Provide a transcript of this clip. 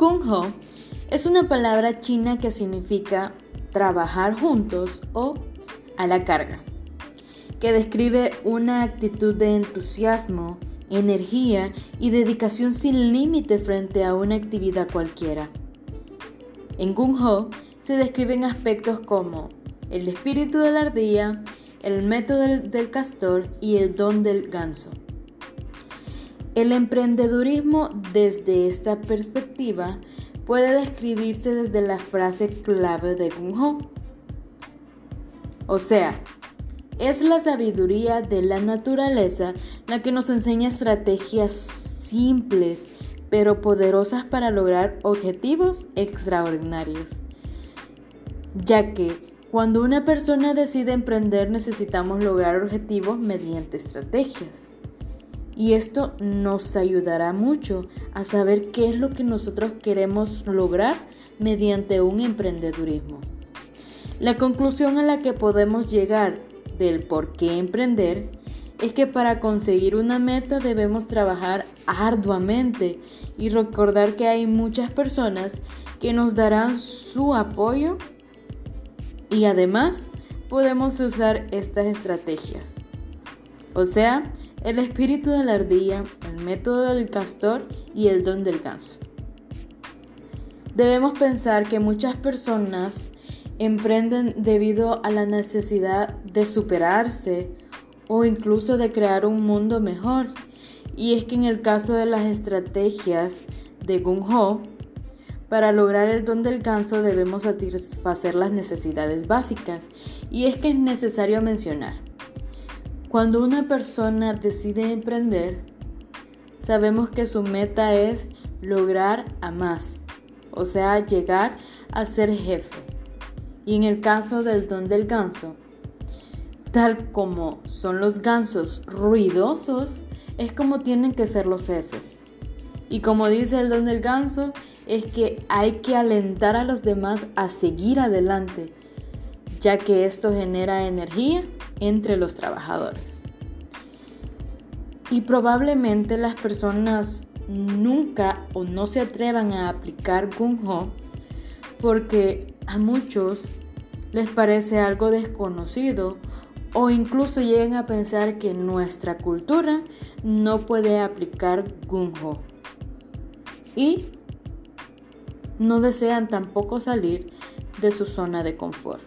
Gung Ho es una palabra china que significa trabajar juntos o a la carga, que describe una actitud de entusiasmo, energía y dedicación sin límite frente a una actividad cualquiera. En Gung Ho se describen aspectos como el espíritu de la ardilla, el método del, castor y el don del ganso. El emprendedurismo desde esta perspectiva puede describirse desde la frase clave de Gung Ho. O sea, es la sabiduría de la naturaleza la que nos enseña estrategias simples pero poderosas para lograr objetivos extraordinarios. Ya que cuando una persona decide emprender necesitamos lograr objetivos mediante estrategias y esto nos ayudará mucho a saber qué es lo que nosotros queremos lograr mediante un emprendedurismo. La conclusión a la que podemos llegar del por qué emprender es que para conseguir una meta debemos trabajar arduamente y recordar que hay muchas personas que nos darán su apoyo y además podemos usar estas estrategias. O sea, el espíritu de la ardilla, el método del castor y el don del ganso. Debemos pensar que muchas personas emprenden debido a la necesidad de superarse o incluso de crear un mundo mejor. Y es que en el caso de las estrategias de Gung Ho, para lograr el don del ganso debemos satisfacer las necesidades básicas. Y es que es necesario mencionar cuando una persona decide emprender, sabemos que su meta es lograr a más, o sea, llegar a ser jefe. Y en el caso del don del ganso, tal como son los gansos ruidosos, es como tienen que ser los jefes. Y como dice el don del ganso, es que hay que alentar a los demás a seguir adelante, ya que esto genera energía entre los trabajadores. Y probablemente las personas nunca o no se atrevan a aplicar Gung Ho porque a muchos les parece algo desconocido o incluso llegan a pensar que nuestra cultura no puede aplicar Gung Ho. Y no desean tampoco salir de su zona de confort.